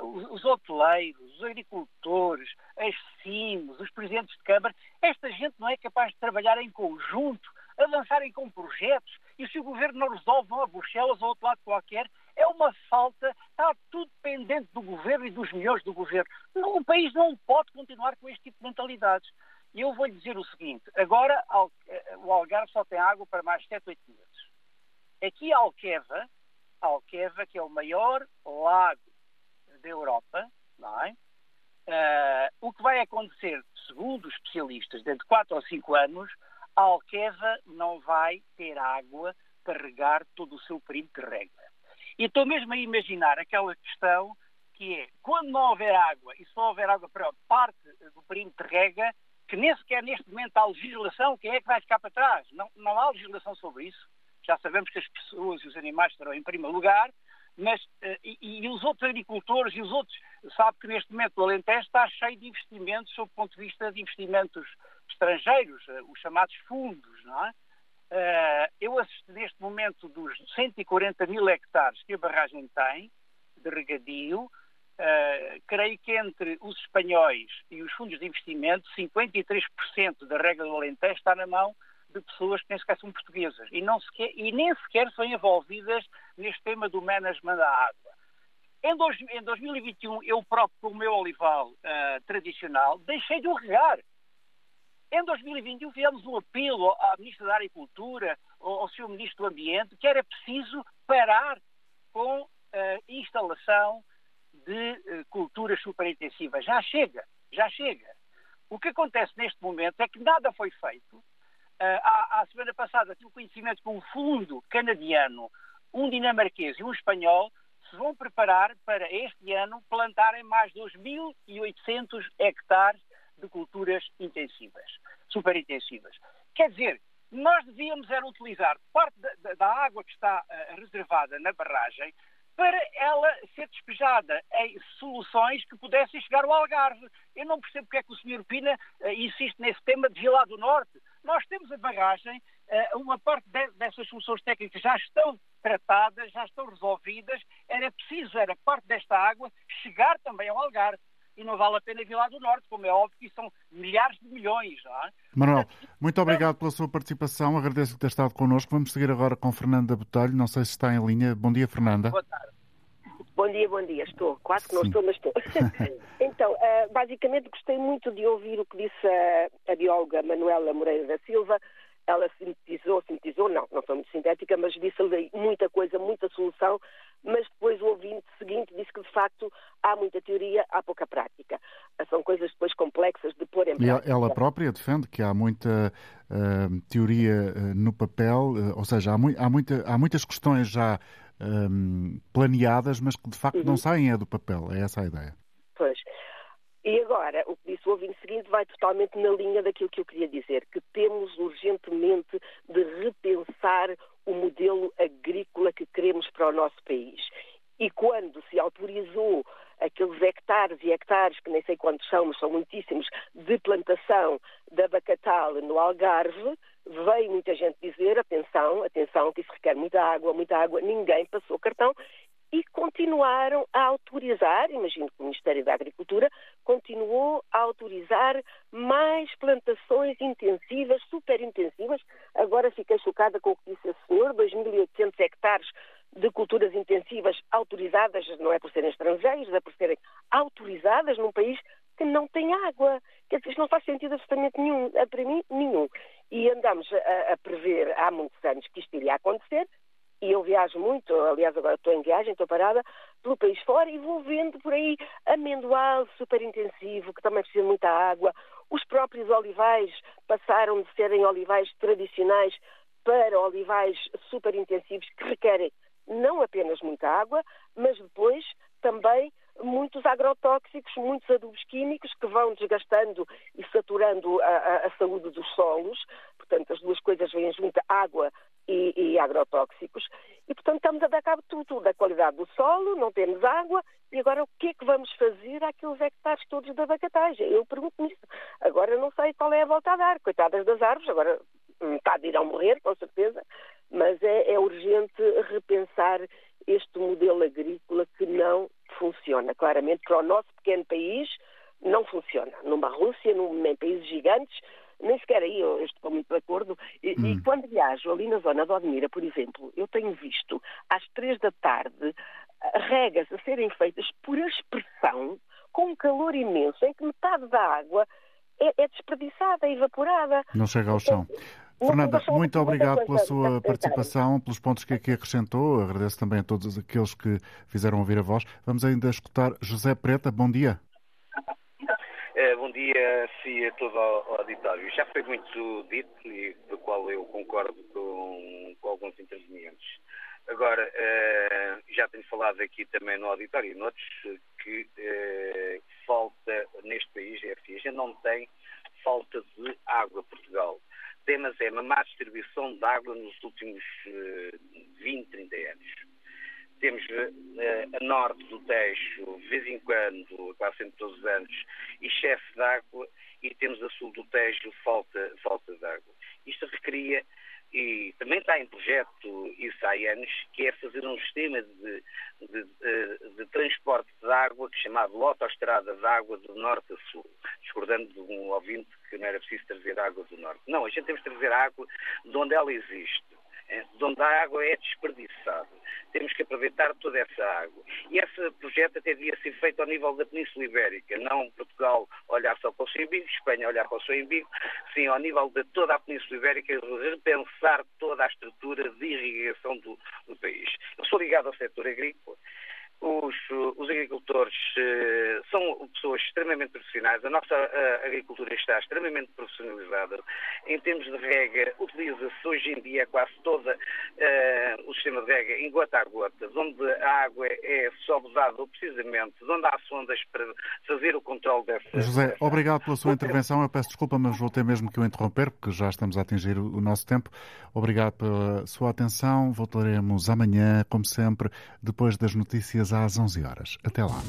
os, os hoteleiros, os agricultores, as CIMs, os presidentes de Câmara, esta gente não é capaz de trabalhar em conjunto, avançarem com projetos, e se o governo não resolve, vão a Bruxelas ou outro lado qualquer, é uma falta, está tudo pendente do governo e dos milhões do governo. O país não pode continuar com este tipo de mentalidades. E eu vou lhe dizer o seguinte: agora eh, o Algarve só tem água para mais 7, 8 meses. Aqui a Alqueva, Alqueva, que é o maior lago da Europa, não é? Uh, o que vai acontecer, segundo os especialistas, dentro de 4 ou 5 anos, a Alqueva não vai ter água para regar todo o seu perímetro de rega. E estou mesmo a imaginar aquela questão que é, quando não houver água, e só houver água para parte do perímetro de rega, que nem sequer neste momento há legislação, quem é que vai ficar para trás? Não, não há legislação sobre isso. Já sabemos que as pessoas e os animais estarão em primeiro lugar, mas uh, e, e, os outros agricultores e os outros, sabe que neste momento o Alentejo está cheio de investimentos, sob o ponto de vista de investimentos estrangeiros, uh, os chamados fundos, não é? Uh, eu assisto neste momento dos 140 mil hectares que a barragem tem de regadio, uh, creio que entre os espanhóis e os fundos de investimento, 53% da regra do Alentejo está na mão de pessoas que nem sequer são portuguesas e, não sequer, e nem sequer são envolvidas neste tema do management da água. Em, dois, em 2021, eu próprio, com o meu olival uh, tradicional, deixei de o regar em 2021 fizemos um apelo à Ministra da Agricultura, ao Sr. Ministro do Ambiente, que era preciso parar com a instalação de uh, culturas superintensivas. Já chega, já chega. O que acontece neste momento é que nada foi feito. À, à, semana passada tive conhecimento que um fundo canadiano, um dinamarquês e um espanhol se vão preparar para este ano plantarem mais de 2.800 hectares de culturas intensivas, superintensivas. Quer dizer, nós devíamos era utilizar parte da, da água que está uh, reservada na barragem para ela ser despejada em soluções que pudessem chegar ao Algarve. Eu não percebo porque é que o Sr. Pina uh, insiste nesse tema de Vila do Norte. Nós temos a barragem, uh, uma parte de, dessas soluções técnicas já estão tratadas, já estão resolvidas. Era preciso, era parte desta água, chegar também ao Algarve e não vale a pena vir lá do Norte, como é óbvio que são milhares de milhões. Não é? Manuel, muito obrigado pela sua participação, agradeço que ter estado connosco. Vamos seguir agora com Fernanda Botelho, não sei se está em linha. Bom dia, Fernanda. Boa tarde. Bom dia, bom dia. Estou, quase que não Sim. estou, mas estou. então, uh, basicamente gostei muito de ouvir o que disse a, a bióloga Manuela Moreira da Silva. Ela sintetizou, sintetizou, não, não foi muito sintética, mas disse ali muita coisa, muita solução mas depois o ouvinte seguinte disse que de facto há muita teoria, há pouca prática. São coisas depois complexas de pôr em prática. E ela própria defende que há muita uh, teoria uh, no papel, uh, ou seja, há, mu há, muita, há muitas questões já planeadas, mas que de facto uhum. não saem é do papel. É essa a ideia. Pois. E agora, o que disse o ouvinte seguinte vai totalmente na linha daquilo que eu queria dizer, que temos urgentemente de repensar o modelo agrícola que queremos para o nosso país. E quando se autorizou aqueles hectares e hectares, que nem sei quantos são, mas são muitíssimos, de plantação de abacatal no Algarve, veio muita gente dizer, atenção, atenção, que isso requer muita água, muita água, ninguém passou cartão e continuaram a autorizar, imagino que o Ministério da Agricultura continuou a autorizar mais plantações intensivas, super intensivas. Agora fiquei chocada com o que disse o senhor, 2.800 hectares de culturas intensivas autorizadas, não é por serem estrangeiros, é por serem autorizadas num país que não tem água. Quer dizer, isto não faz sentido absolutamente nenhum, para mim, nenhum. E andamos a, a prever há muitos anos que isto iria acontecer, e eu viajo muito, aliás agora estou em viagem, estou parada pelo país fora e vou vendo por aí amendoal super intensivo, que também precisa de muita água. Os próprios olivais passaram de serem olivais tradicionais para olivais super intensivos que requerem não apenas muita água, mas depois também muitos agrotóxicos, muitos adubos químicos que vão desgastando e saturando a, a, a saúde dos solos. Portanto, as duas coisas vêm junto, água e, e, agrotóxicos. E, portanto, estamos a dar cabo de tudo, da qualidade do solo, não temos água, e agora o que é que vamos fazer àqueles hectares todos da bacatagem? Eu pergunto-me isso. Agora não sei qual é a volta a dar. Coitadas das árvores, agora metade irão morrer, com certeza, mas é, é urgente repensar este modelo agrícola que não funciona. Claramente, para o nosso pequeno país, não funciona. Numa Rússia, num, em países gigantes, nem sequer aí eu estou muito de acordo. E, hum. e, quando viajo ali na zona de Odmira, por exemplo, eu tenho visto às três da tarde regas a serem feitas por aspersão, com um calor imenso, em que metade da água é, é desperdiçada, é evaporada. Não chega ao chão. Fernanda, muito obrigado pela sua participação, pelos pontos que aqui acrescentou. Agradeço também a todos aqueles que fizeram ouvir a voz. Vamos ainda escutar José Preta. Bom dia. É, bom dia sim, a todo o auditório. Já foi muito dito e do qual eu concordo com, com alguns intervenientes. Agora, eh, já tenho falado aqui também no auditório e noutros que eh, falta neste país, é a gente não tem falta de água Portugal temas é uma má distribuição de água nos últimos uh, 20, 30 anos. Temos uh, a norte do Tejo, de vez em quando, quase sempre todos os anos, excesso de água, e temos a sul do Tejo, falta, falta de água. Isto requeria e também está em projeto isso há anos, que é fazer um sistema de, de, de, de transporte de água é chamado Autostrada de Água do Norte a Sul, discordando de um ouvinte que não era preciso trazer água do Norte. Não, a gente temos que trazer água de onde ela existe, de onde a água é desperdiçada temos que aproveitar toda essa água. E esse projeto até devia ser feito ao nível da Península Ibérica, não Portugal olhar só para o seu umbigo, Espanha olhar para o seu umbigo, sim ao nível de toda a Península Ibérica, repensar toda a estrutura de irrigação do, do país. Eu sou ligado ao setor agrícola os, os agricultores uh, são pessoas extremamente profissionais, a nossa uh, agricultura está extremamente profissionalizada. Em termos de rega, utiliza-se hoje em dia quase todo uh, o sistema de rega em gota a gota, onde a água é só usada precisamente, onde há sondas para fazer o controle dessa. José, dessa... obrigado pela sua intervenção. Eu peço desculpa, mas vou ter mesmo que o interromper, porque já estamos a atingir o nosso tempo. Obrigado pela sua atenção. Voltaremos amanhã, como sempre, depois das notícias às 11 horas. Até lá.